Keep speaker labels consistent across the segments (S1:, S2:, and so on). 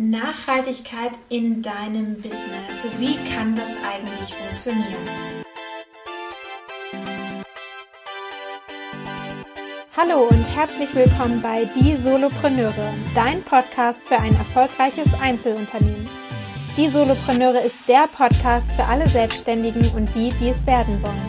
S1: Nachhaltigkeit in deinem Business. Wie kann das eigentlich funktionieren? Hallo und herzlich willkommen bei Die Solopreneure, dein Podcast für ein erfolgreiches Einzelunternehmen. Die Solopreneure ist der Podcast für alle Selbstständigen und die, die es werden wollen.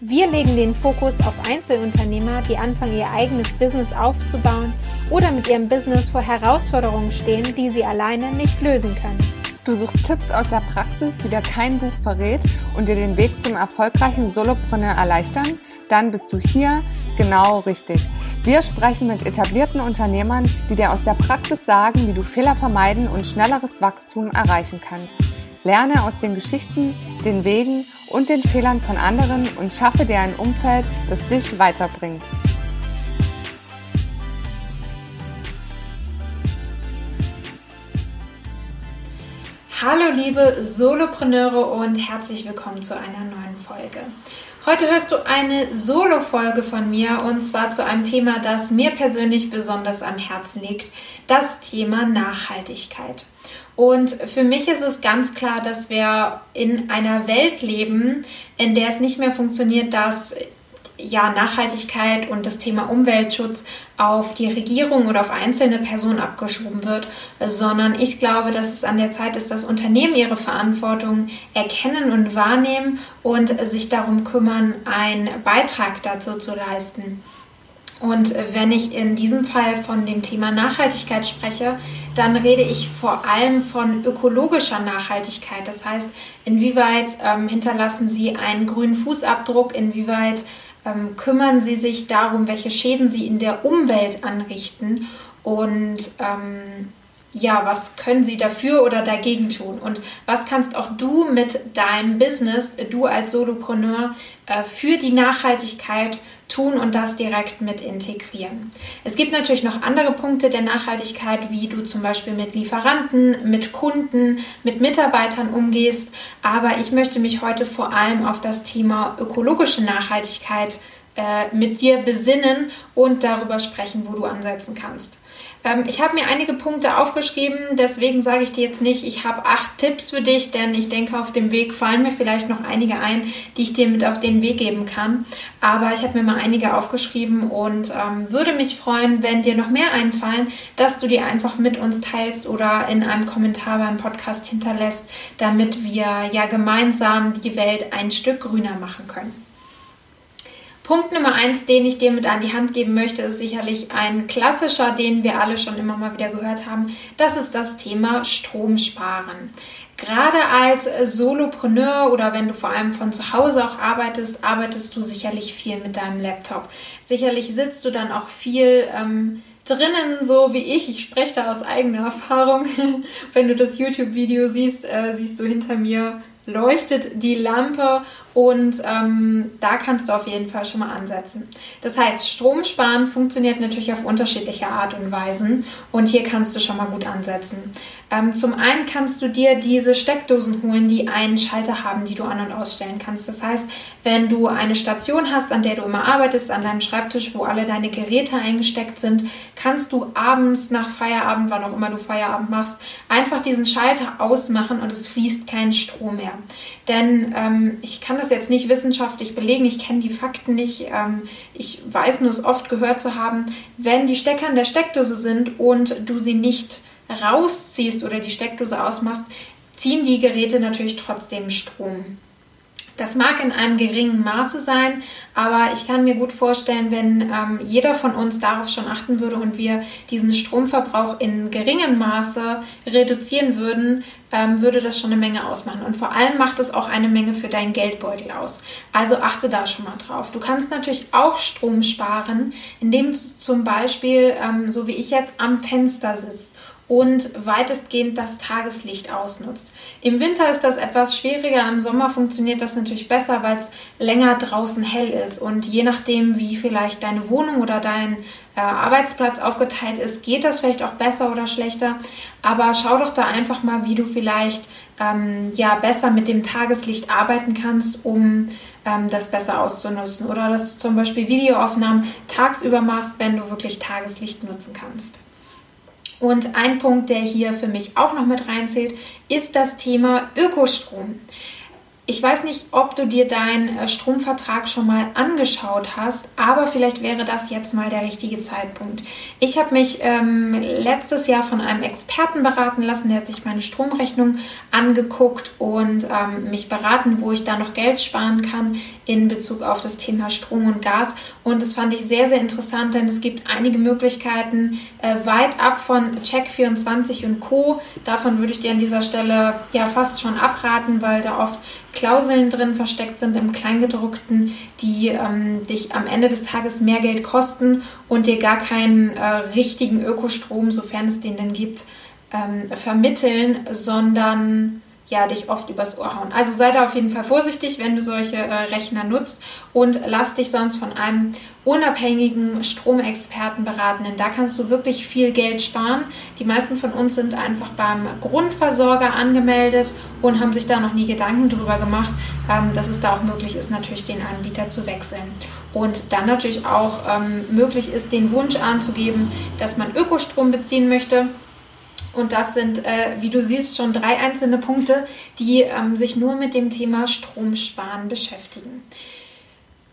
S1: Wir legen den Fokus auf Einzelunternehmer, die anfangen, ihr eigenes Business aufzubauen oder mit ihrem Business vor Herausforderungen stehen, die sie alleine nicht lösen können.
S2: Du suchst Tipps aus der Praxis, die dir kein Buch verrät und dir den Weg zum erfolgreichen Solopreneur erleichtern? Dann bist du hier genau richtig. Wir sprechen mit etablierten Unternehmern, die dir aus der Praxis sagen, wie du Fehler vermeiden und schnelleres Wachstum erreichen kannst. Lerne aus den Geschichten, den Wegen und den Fehlern von anderen und schaffe dir ein Umfeld, das dich weiterbringt.
S1: Hallo liebe Solopreneure und herzlich willkommen zu einer neuen Folge. Heute hörst du eine Solo-Folge von mir und zwar zu einem Thema, das mir persönlich besonders am Herzen liegt, das Thema Nachhaltigkeit. Und für mich ist es ganz klar, dass wir in einer Welt leben, in der es nicht mehr funktioniert, dass ja, Nachhaltigkeit und das Thema Umweltschutz auf die Regierung oder auf einzelne Personen abgeschoben wird, sondern ich glaube, dass es an der Zeit ist, dass Unternehmen ihre Verantwortung erkennen und wahrnehmen und sich darum kümmern, einen Beitrag dazu zu leisten. Und wenn ich in diesem Fall von dem Thema Nachhaltigkeit spreche, dann rede ich vor allem von ökologischer Nachhaltigkeit. Das heißt, inwieweit ähm, hinterlassen Sie einen grünen Fußabdruck, inwieweit ähm, kümmern Sie sich darum, welche Schäden Sie in der Umwelt anrichten und ähm, ja, was können sie dafür oder dagegen tun? Und was kannst auch du mit deinem Business, du als Solopreneur, äh, für die Nachhaltigkeit tun und das direkt mit integrieren? Es gibt natürlich noch andere Punkte der Nachhaltigkeit, wie du zum Beispiel mit Lieferanten, mit Kunden, mit Mitarbeitern umgehst. Aber ich möchte mich heute vor allem auf das Thema ökologische Nachhaltigkeit äh, mit dir besinnen und darüber sprechen, wo du ansetzen kannst. Ähm, ich habe mir einige Punkte aufgeschrieben, deswegen sage ich dir jetzt nicht, ich habe acht Tipps für dich, denn ich denke, auf dem Weg fallen mir vielleicht noch einige ein, die ich dir mit auf den Weg geben kann. Aber ich habe mir mal einige aufgeschrieben und ähm, würde mich freuen, wenn dir noch mehr einfallen, dass du die einfach mit uns teilst oder in einem Kommentar beim Podcast hinterlässt, damit wir ja gemeinsam die Welt ein Stück grüner machen können. Punkt Nummer eins, den ich dir mit an die Hand geben möchte, ist sicherlich ein klassischer, den wir alle schon immer mal wieder gehört haben. Das ist das Thema Stromsparen. Gerade als Solopreneur oder wenn du vor allem von zu Hause auch arbeitest, arbeitest du sicherlich viel mit deinem Laptop. Sicherlich sitzt du dann auch viel ähm, drinnen, so wie ich. Ich spreche da aus eigener Erfahrung. wenn du das YouTube-Video siehst, äh, siehst du hinter mir leuchtet die Lampe und ähm, da kannst du auf jeden Fall schon mal ansetzen. Das heißt, Stromsparen funktioniert natürlich auf unterschiedliche Art und Weisen und hier kannst du schon mal gut ansetzen. Ähm, zum einen kannst du dir diese Steckdosen holen, die einen Schalter haben, die du an- und ausstellen kannst. Das heißt, wenn du eine Station hast, an der du immer arbeitest, an deinem Schreibtisch, wo alle deine Geräte eingesteckt sind, kannst du abends nach Feierabend, wann auch immer du Feierabend machst, einfach diesen Schalter ausmachen und es fließt kein Strom mehr. Denn ähm, ich kann das jetzt nicht wissenschaftlich belegen, ich kenne die Fakten nicht. Ähm, ich weiß nur es oft gehört zu haben, wenn die Stecker in der Steckdose sind und du sie nicht rausziehst oder die Steckdose ausmachst, ziehen die Geräte natürlich trotzdem Strom. Das mag in einem geringen Maße sein, aber ich kann mir gut vorstellen, wenn ähm, jeder von uns darauf schon achten würde und wir diesen Stromverbrauch in geringem Maße reduzieren würden, ähm, würde das schon eine Menge ausmachen. Und vor allem macht es auch eine Menge für deinen Geldbeutel aus. Also achte da schon mal drauf. Du kannst natürlich auch Strom sparen, indem du zum Beispiel, ähm, so wie ich jetzt, am Fenster sitzt und weitestgehend das Tageslicht ausnutzt. Im Winter ist das etwas schwieriger, im Sommer funktioniert das natürlich besser, weil es länger draußen hell ist und je nachdem, wie vielleicht deine Wohnung oder dein äh, Arbeitsplatz aufgeteilt ist, geht das vielleicht auch besser oder schlechter. Aber schau doch da einfach mal, wie du vielleicht ähm, ja besser mit dem Tageslicht arbeiten kannst, um ähm, das besser auszunutzen. Oder dass du zum Beispiel Videoaufnahmen tagsüber machst, wenn du wirklich Tageslicht nutzen kannst. Und ein Punkt, der hier für mich auch noch mit reinzählt, ist das Thema Ökostrom. Ich weiß nicht, ob du dir deinen äh, Stromvertrag schon mal angeschaut hast, aber vielleicht wäre das jetzt mal der richtige Zeitpunkt. Ich habe mich ähm, letztes Jahr von einem Experten beraten lassen, der hat sich meine Stromrechnung angeguckt und ähm, mich beraten, wo ich da noch Geld sparen kann in Bezug auf das Thema Strom und Gas. Und das fand ich sehr, sehr interessant, denn es gibt einige Möglichkeiten äh, weit ab von Check24 und Co. Davon würde ich dir an dieser Stelle ja fast schon abraten, weil da oft Klauseln drin versteckt sind im Kleingedruckten, die ähm, dich am Ende des Tages mehr Geld kosten und dir gar keinen äh, richtigen Ökostrom, sofern es den denn gibt, ähm, vermitteln, sondern ja, dich oft übers Ohr hauen. Also sei da auf jeden Fall vorsichtig, wenn du solche äh, Rechner nutzt und lass dich sonst von einem unabhängigen Stromexperten beraten, denn da kannst du wirklich viel Geld sparen. Die meisten von uns sind einfach beim Grundversorger angemeldet und haben sich da noch nie Gedanken drüber gemacht, ähm, dass es da auch möglich ist, natürlich den Anbieter zu wechseln. Und dann natürlich auch ähm, möglich ist, den Wunsch anzugeben, dass man Ökostrom beziehen möchte und das sind, äh, wie du siehst, schon drei einzelne Punkte, die ähm, sich nur mit dem Thema Stromsparen beschäftigen.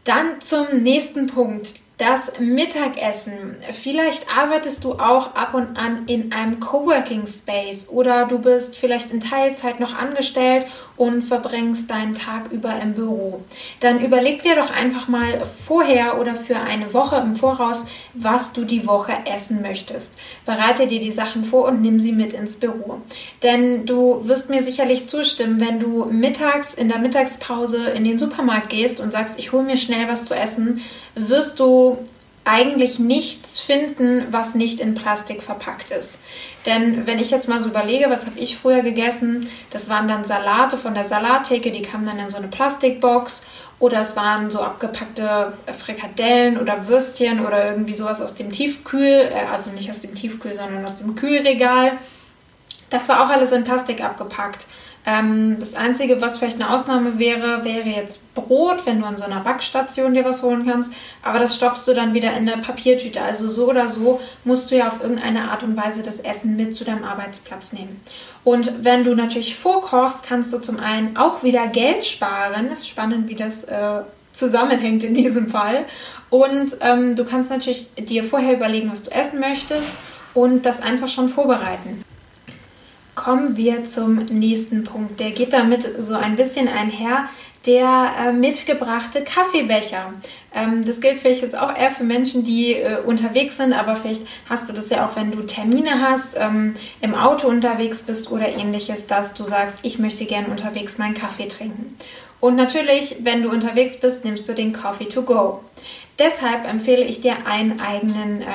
S1: Dann zum nächsten Punkt, das Mittagessen. Vielleicht arbeitest du auch ab und an in einem Coworking Space oder du bist vielleicht in Teilzeit noch angestellt und verbringst deinen Tag über im Büro. Dann überleg dir doch einfach mal vorher oder für eine Woche im Voraus, was du die Woche essen möchtest. Bereite dir die Sachen vor und nimm sie mit ins Büro. Denn du wirst mir sicherlich zustimmen, wenn du mittags in der Mittagspause in den Supermarkt gehst und sagst, ich hole mir schnell was zu essen, wirst du eigentlich nichts finden, was nicht in Plastik verpackt ist. Denn wenn ich jetzt mal so überlege, was habe ich früher gegessen, das waren dann Salate von der Salattheke, die kamen dann in so eine Plastikbox oder es waren so abgepackte Frikadellen oder Würstchen oder irgendwie sowas aus dem Tiefkühl, äh, also nicht aus dem Tiefkühl, sondern aus dem Kühlregal. Das war auch alles in Plastik abgepackt. Ähm, das Einzige, was vielleicht eine Ausnahme wäre, wäre jetzt Brot, wenn du an so einer Backstation dir was holen kannst. Aber das stoppst du dann wieder in eine Papiertüte. Also so oder so musst du ja auf irgendeine Art und Weise das Essen mit zu deinem Arbeitsplatz nehmen. Und wenn du natürlich vorkochst, kannst du zum einen auch wieder Geld sparen. Ist spannend, wie das äh, zusammenhängt in diesem Fall. Und ähm, du kannst natürlich dir vorher überlegen, was du essen möchtest und das einfach schon vorbereiten kommen wir zum nächsten Punkt. Der geht damit so ein bisschen einher. Der äh, mitgebrachte Kaffeebecher. Ähm, das gilt vielleicht jetzt auch eher für Menschen, die äh, unterwegs sind, aber vielleicht hast du das ja auch, wenn du Termine hast, ähm, im Auto unterwegs bist oder ähnliches, dass du sagst, ich möchte gerne unterwegs meinen Kaffee trinken. Und natürlich, wenn du unterwegs bist, nimmst du den Coffee to go. Deshalb empfehle ich dir einen eigenen äh,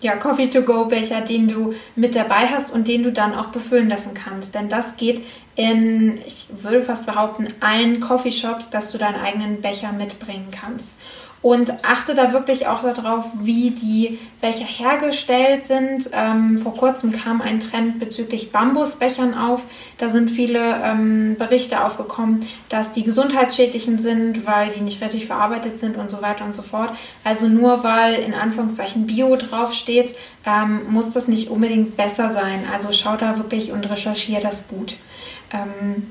S1: ja, Coffee-to-go-Becher, den du mit dabei hast und den du dann auch befüllen lassen kannst. Denn das geht in, ich würde fast behaupten, allen Coffeeshops, dass du deinen eigenen Becher mitbringen kannst. Und achte da wirklich auch darauf, wie die Becher hergestellt sind. Ähm, vor kurzem kam ein Trend bezüglich Bambusbechern auf. Da sind viele ähm, Berichte aufgekommen, dass die gesundheitsschädlichen sind, weil die nicht richtig verarbeitet sind und so weiter und so fort. Also nur weil in Anführungszeichen Bio draufsteht, ähm, muss das nicht unbedingt besser sein. Also schau da wirklich und recherchiere das gut. Ähm,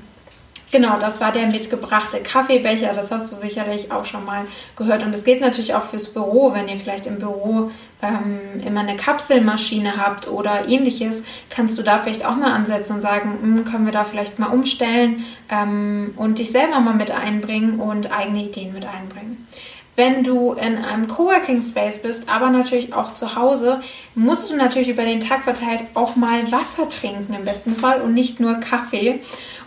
S1: Genau, das war der mitgebrachte Kaffeebecher. Das hast du sicherlich auch schon mal gehört. Und es gilt natürlich auch fürs Büro. Wenn ihr vielleicht im Büro ähm, immer eine Kapselmaschine habt oder ähnliches, kannst du da vielleicht auch mal ansetzen und sagen, hm, können wir da vielleicht mal umstellen ähm, und dich selber mal mit einbringen und eigene Ideen mit einbringen. Wenn du in einem Coworking Space bist, aber natürlich auch zu Hause, musst du natürlich über den Tag verteilt auch mal Wasser trinken im besten Fall und nicht nur Kaffee.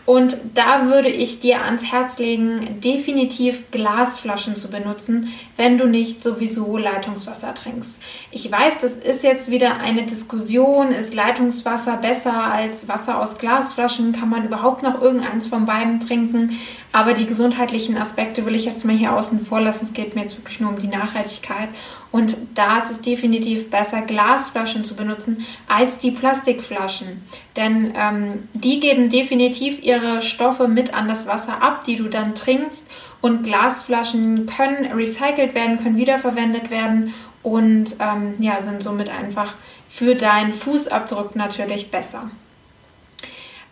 S1: Und da würde ich dir ans Herz legen, definitiv Glasflaschen zu benutzen, wenn du nicht sowieso Leitungswasser trinkst. Ich weiß, das ist jetzt wieder eine Diskussion. Ist Leitungswasser besser als Wasser aus Glasflaschen? Kann man überhaupt noch irgendeins von beiden trinken? Aber die gesundheitlichen Aspekte will ich jetzt mal hier außen vor lassen. Es geht mir jetzt wirklich nur um die Nachhaltigkeit. Und da ist es definitiv besser, Glasflaschen zu benutzen als die Plastikflaschen. Denn ähm, die geben definitiv ihre Stoffe mit an das Wasser ab, die du dann trinkst. Und Glasflaschen können recycelt werden, können wiederverwendet werden und ähm, ja, sind somit einfach für deinen Fußabdruck natürlich besser.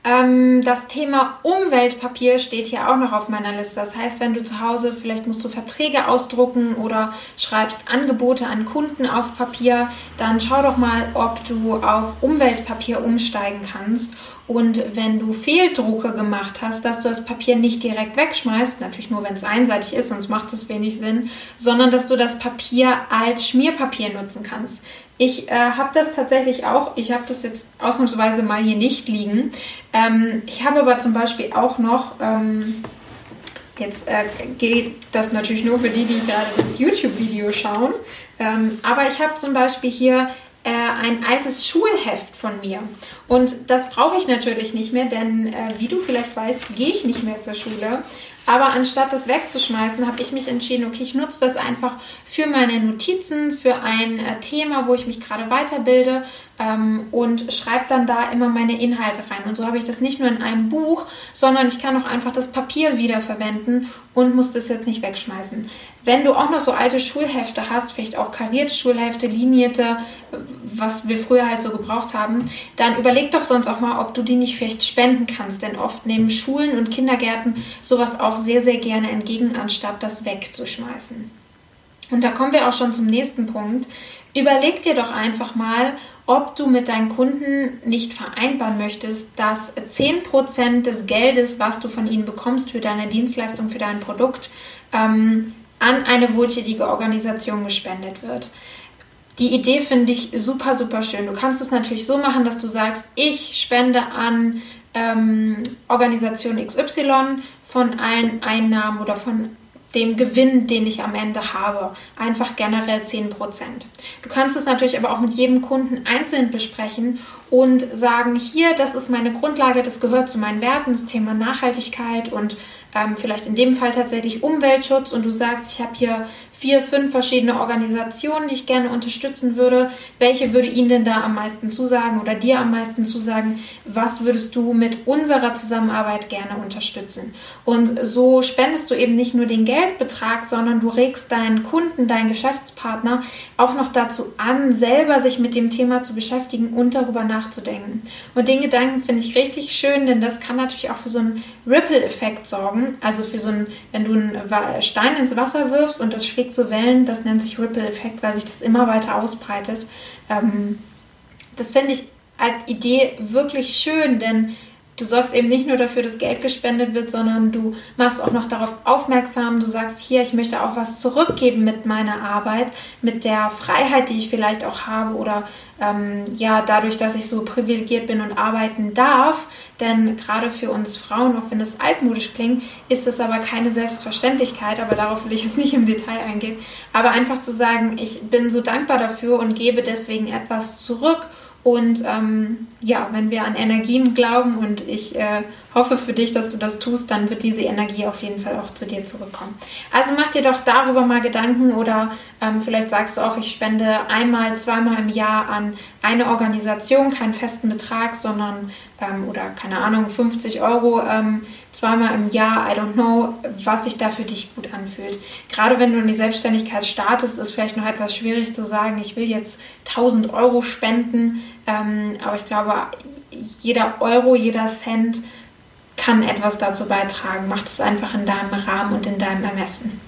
S1: Ähm, das Thema Umweltpapier steht hier auch noch auf meiner Liste. Das heißt, wenn du zu Hause vielleicht musst du Verträge ausdrucken oder schreibst Angebote an Kunden auf Papier, dann schau doch mal, ob du auf Umweltpapier umsteigen kannst. Und wenn du Fehldrucke gemacht hast, dass du das Papier nicht direkt wegschmeißt, natürlich nur wenn es einseitig ist, sonst macht es wenig Sinn, sondern dass du das Papier als Schmierpapier nutzen kannst. Ich äh, habe das tatsächlich auch, ich habe das jetzt ausnahmsweise mal hier nicht liegen. Ähm, ich habe aber zum Beispiel auch noch, ähm, jetzt äh, geht das natürlich nur für die, die gerade das YouTube-Video schauen, ähm, aber ich habe zum Beispiel hier äh, ein altes Schulheft von mir. Und das brauche ich natürlich nicht mehr, denn äh, wie du vielleicht weißt, gehe ich nicht mehr zur Schule. Aber anstatt das wegzuschmeißen, habe ich mich entschieden, okay, ich nutze das einfach für meine Notizen, für ein äh, Thema, wo ich mich gerade weiterbilde ähm, und schreibe dann da immer meine Inhalte rein. Und so habe ich das nicht nur in einem Buch, sondern ich kann auch einfach das Papier wiederverwenden und muss das jetzt nicht wegschmeißen. Wenn du auch noch so alte Schulhefte hast, vielleicht auch karierte Schulhefte, linierte, was wir früher halt so gebraucht haben, dann überleg doch sonst auch mal, ob du die nicht vielleicht spenden kannst. Denn oft nehmen Schulen und Kindergärten sowas auch sehr, sehr gerne entgegen, anstatt das wegzuschmeißen. Und da kommen wir auch schon zum nächsten Punkt. Überleg dir doch einfach mal, ob du mit deinen Kunden nicht vereinbaren möchtest, dass 10% des Geldes, was du von ihnen bekommst für deine Dienstleistung, für dein Produkt, ähm, an eine wohltätige Organisation gespendet wird. Die Idee finde ich super, super schön. Du kannst es natürlich so machen, dass du sagst, ich spende an ähm, Organisation XY von allen Einnahmen oder von dem Gewinn, den ich am Ende habe. Einfach generell 10%. Du kannst es natürlich aber auch mit jedem Kunden einzeln besprechen und sagen, hier, das ist meine Grundlage, das gehört zu meinen Werten, das Thema Nachhaltigkeit und ähm, vielleicht in dem Fall tatsächlich Umweltschutz und du sagst, ich habe hier vier, fünf verschiedene Organisationen, die ich gerne unterstützen würde. Welche würde Ihnen denn da am meisten zusagen oder dir am meisten zusagen? Was würdest du mit unserer Zusammenarbeit gerne unterstützen? Und so spendest du eben nicht nur den Geldbetrag, sondern du regst deinen Kunden, deinen Geschäftspartner auch noch dazu an, selber sich mit dem Thema zu beschäftigen und darüber nachzudenken. Und den Gedanken finde ich richtig schön, denn das kann natürlich auch für so einen Ripple-Effekt sorgen also für so ein, wenn du einen Stein ins Wasser wirfst und das schlägt so Wellen, das nennt sich Ripple-Effekt, weil sich das immer weiter ausbreitet. Ähm, das finde ich als Idee wirklich schön, denn du sorgst eben nicht nur dafür, dass Geld gespendet wird, sondern du machst auch noch darauf aufmerksam. Du sagst hier, ich möchte auch was zurückgeben mit meiner Arbeit, mit der Freiheit, die ich vielleicht auch habe oder ähm, ja, dadurch, dass ich so privilegiert bin und arbeiten darf. Denn gerade für uns Frauen, auch wenn das altmodisch klingt, ist es aber keine Selbstverständlichkeit. Aber darauf will ich jetzt nicht im Detail eingehen. Aber einfach zu sagen, ich bin so dankbar dafür und gebe deswegen etwas zurück und ähm, ja, wenn wir an Energien glauben und ich äh, hoffe für dich, dass du das tust, dann wird diese Energie auf jeden Fall auch zu dir zurückkommen. Also mach dir doch darüber mal Gedanken oder ähm, vielleicht sagst du auch, ich spende einmal, zweimal im Jahr an eine Organisation, keinen festen Betrag, sondern ähm, oder keine Ahnung, 50 Euro ähm, zweimal im Jahr, I don't know, was sich da für dich gut anfühlt. Gerade wenn du in die Selbstständigkeit startest, ist vielleicht noch etwas schwierig zu sagen, ich will jetzt 1000 Euro spenden, ähm, aber ich glaube, jeder Euro, jeder Cent kann etwas dazu beitragen. Mach es einfach in deinem Rahmen und in deinem Ermessen.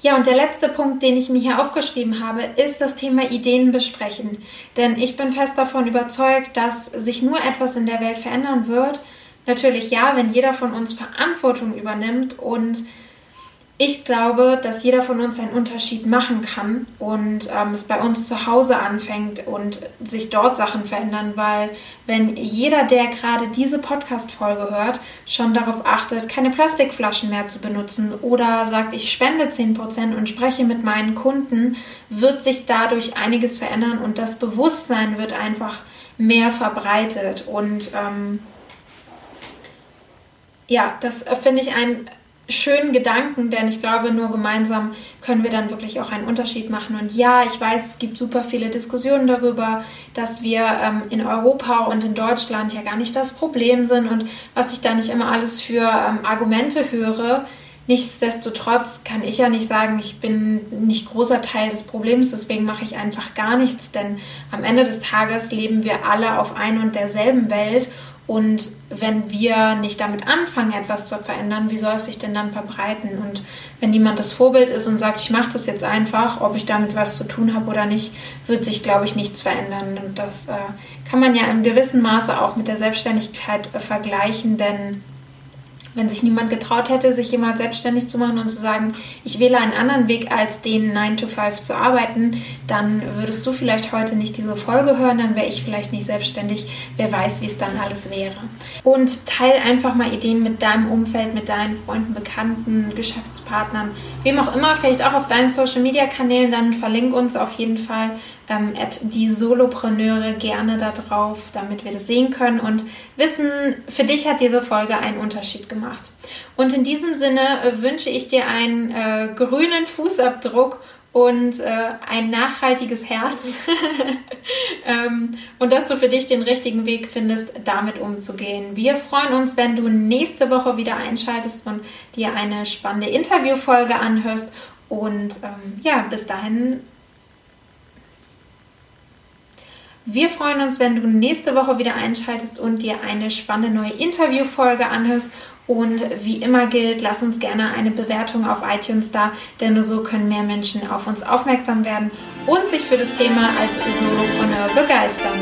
S1: Ja, und der letzte Punkt, den ich mir hier aufgeschrieben habe, ist das Thema Ideen besprechen. Denn ich bin fest davon überzeugt, dass sich nur etwas in der Welt verändern wird. Natürlich ja, wenn jeder von uns Verantwortung übernimmt und ich glaube, dass jeder von uns einen Unterschied machen kann und ähm, es bei uns zu Hause anfängt und sich dort Sachen verändern, weil wenn jeder, der gerade diese Podcast-Folge hört, schon darauf achtet, keine Plastikflaschen mehr zu benutzen oder sagt, ich spende 10% und spreche mit meinen Kunden, wird sich dadurch einiges verändern und das Bewusstsein wird einfach mehr verbreitet und ähm, ja, das äh, finde ich ein schönen Gedanken, denn ich glaube, nur gemeinsam können wir dann wirklich auch einen Unterschied machen. Und ja, ich weiß, es gibt super viele Diskussionen darüber, dass wir ähm, in Europa und in Deutschland ja gar nicht das Problem sind und was ich da nicht immer alles für ähm, Argumente höre. Nichtsdestotrotz kann ich ja nicht sagen, ich bin nicht großer Teil des Problems, deswegen mache ich einfach gar nichts, denn am Ende des Tages leben wir alle auf ein und derselben Welt und wenn wir nicht damit anfangen, etwas zu verändern, wie soll es sich denn dann verbreiten? Und wenn niemand das Vorbild ist und sagt, ich mache das jetzt einfach, ob ich damit was zu tun habe oder nicht, wird sich, glaube ich, nichts verändern. Und das äh, kann man ja im gewissen Maße auch mit der Selbstständigkeit äh, vergleichen, denn wenn sich niemand getraut hätte, sich jemand selbstständig zu machen und zu sagen, ich wähle einen anderen Weg als den 9 to 5 zu arbeiten, dann würdest du vielleicht heute nicht diese Folge hören, dann wäre ich vielleicht nicht selbstständig. Wer weiß, wie es dann alles wäre. Und teil einfach mal Ideen mit deinem Umfeld, mit deinen Freunden, Bekannten, Geschäftspartnern, wem auch immer, vielleicht auch auf deinen Social Media Kanälen, dann verlink uns auf jeden Fall ähm, die Solopreneure gerne da drauf, damit wir das sehen können und wissen, für dich hat diese Folge einen Unterschied gemacht. Und in diesem Sinne äh, wünsche ich dir einen äh, grünen Fußabdruck und äh, ein nachhaltiges Herz ähm, und dass du für dich den richtigen Weg findest, damit umzugehen. Wir freuen uns, wenn du nächste Woche wieder einschaltest und dir eine spannende Interviewfolge anhörst. Und ähm, ja, bis dahin wir freuen uns, wenn du nächste Woche wieder einschaltest und dir eine spannende neue Interviewfolge anhörst. Und wie immer gilt, lass uns gerne eine Bewertung auf iTunes da, denn nur so können mehr Menschen auf uns aufmerksam werden und sich für das Thema als Solopreneur begeistern.